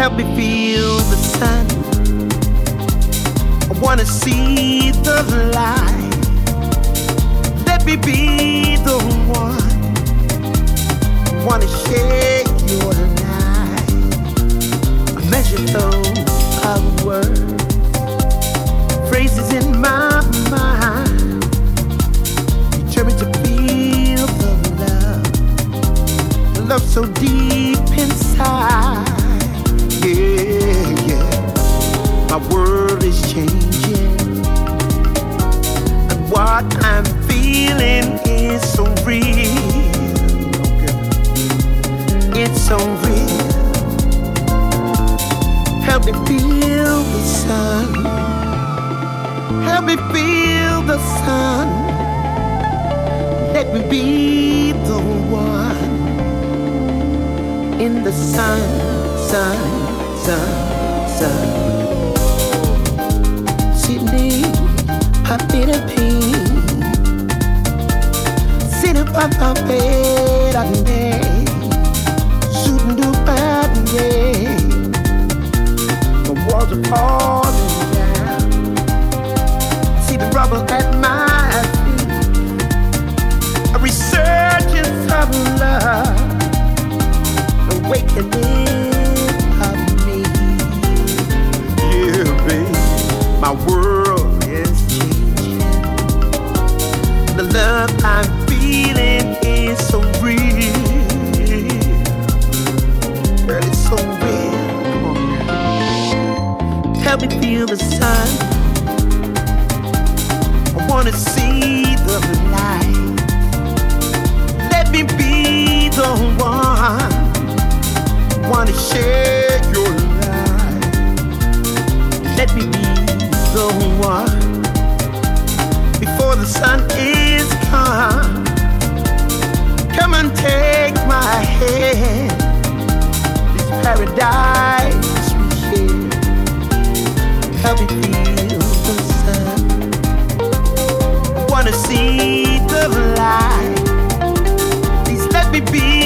Help me feel the sun. I wanna see the light. Let me be the one. I wanna shake your light. A measure though of words, phrases in my mind, You turn me to feel the love, the love so deep inside. world is changing. And what I'm feeling is so real. It's so real. Help me feel the sun. Help me feel the sun. Let me be the one in the sun, sun, sun, sun. happy to be. Sit up on the bed at night, shooting the bad day. The walls are falling down. See the rubble at my feet. A resurgence of love, awakening of me. Yeah, babe, my world. love I'm feeling is so real. Girl, it's so real. Help me feel the sun. I wanna see the light. Let me be the one. Wanna share your light. Let me be the one before the sun is son. Come and take my hand. This paradise we share. Help me feel the uh, sun. Wanna see the light. Please let me be.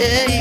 Yeah.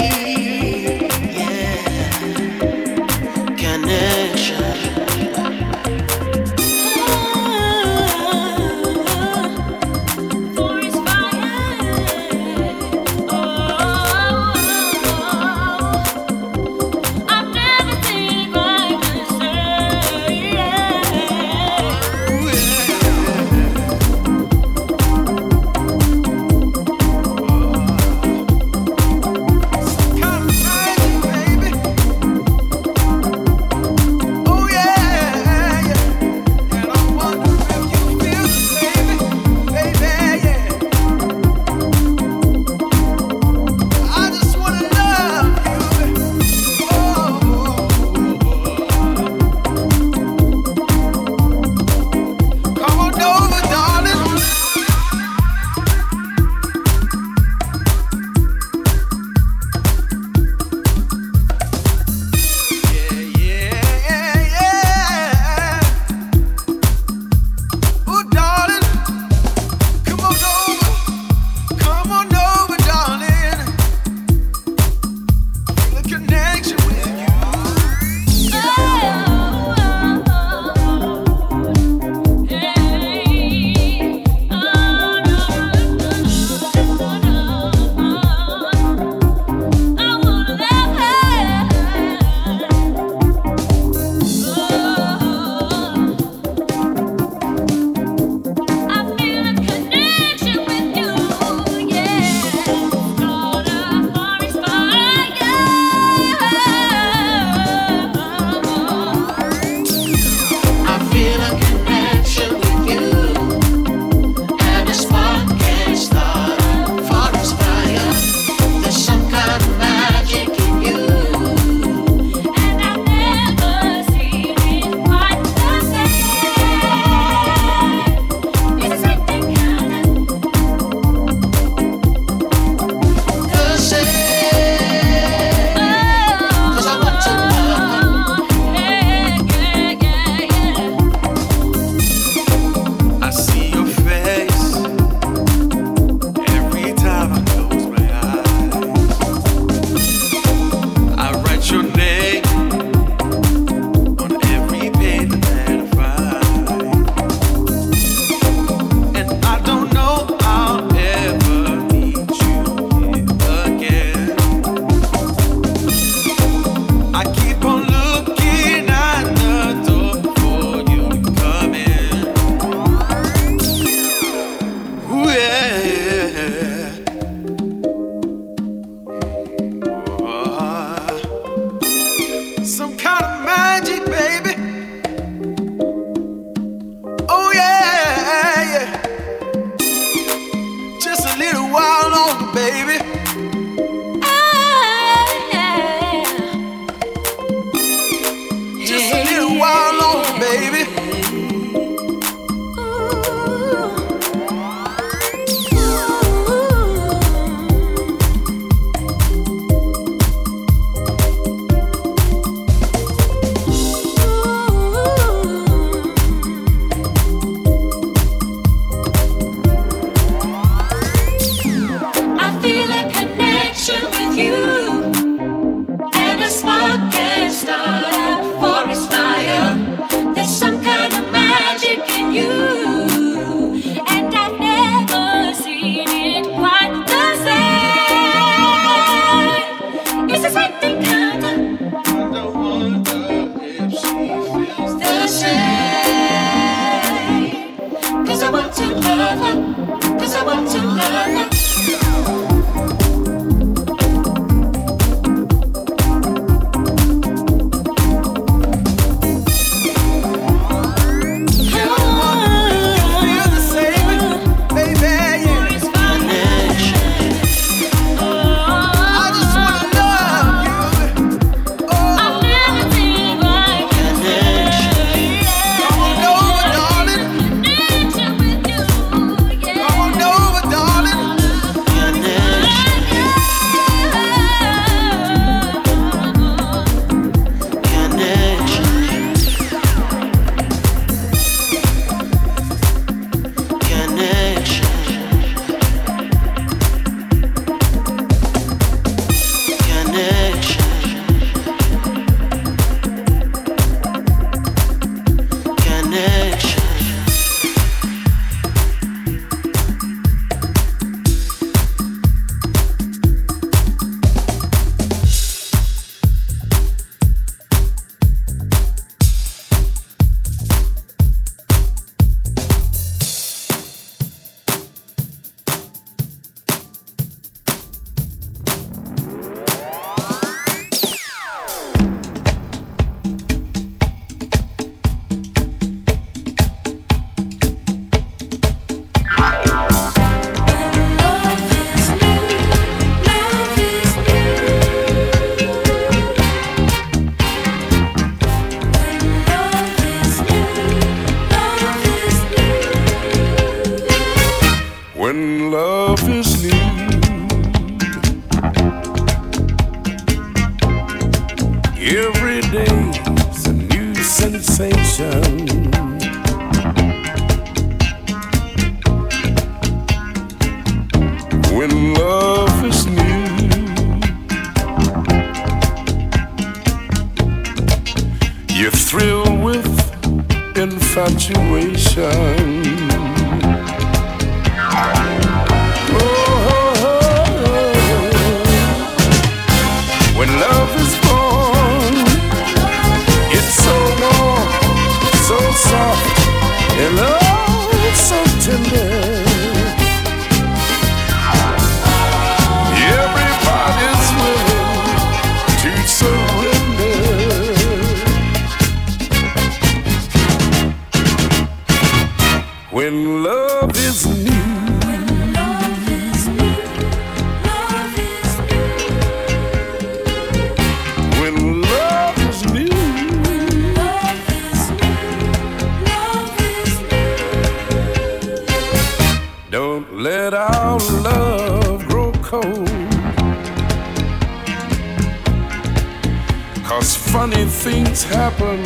Cause funny things happen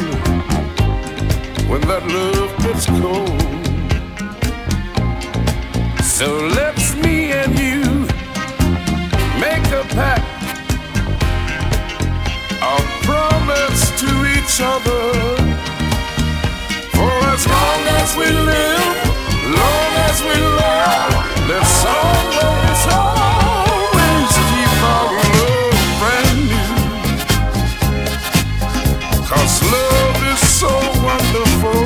when that love gets cold. So let's me and you make a pact. A promise to each other. For as long as we live, long as we love, let's always let's. so wonderful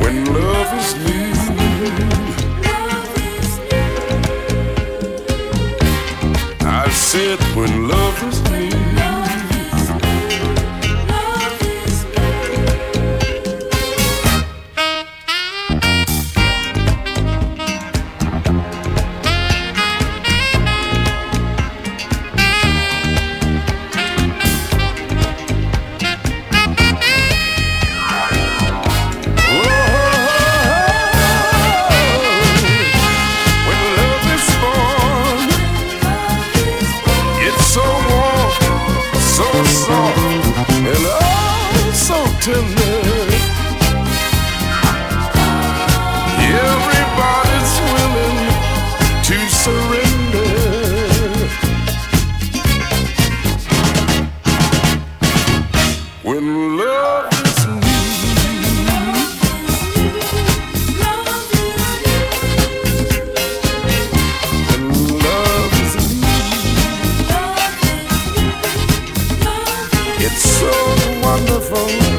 when love is new. I said when love is It's so wonderful.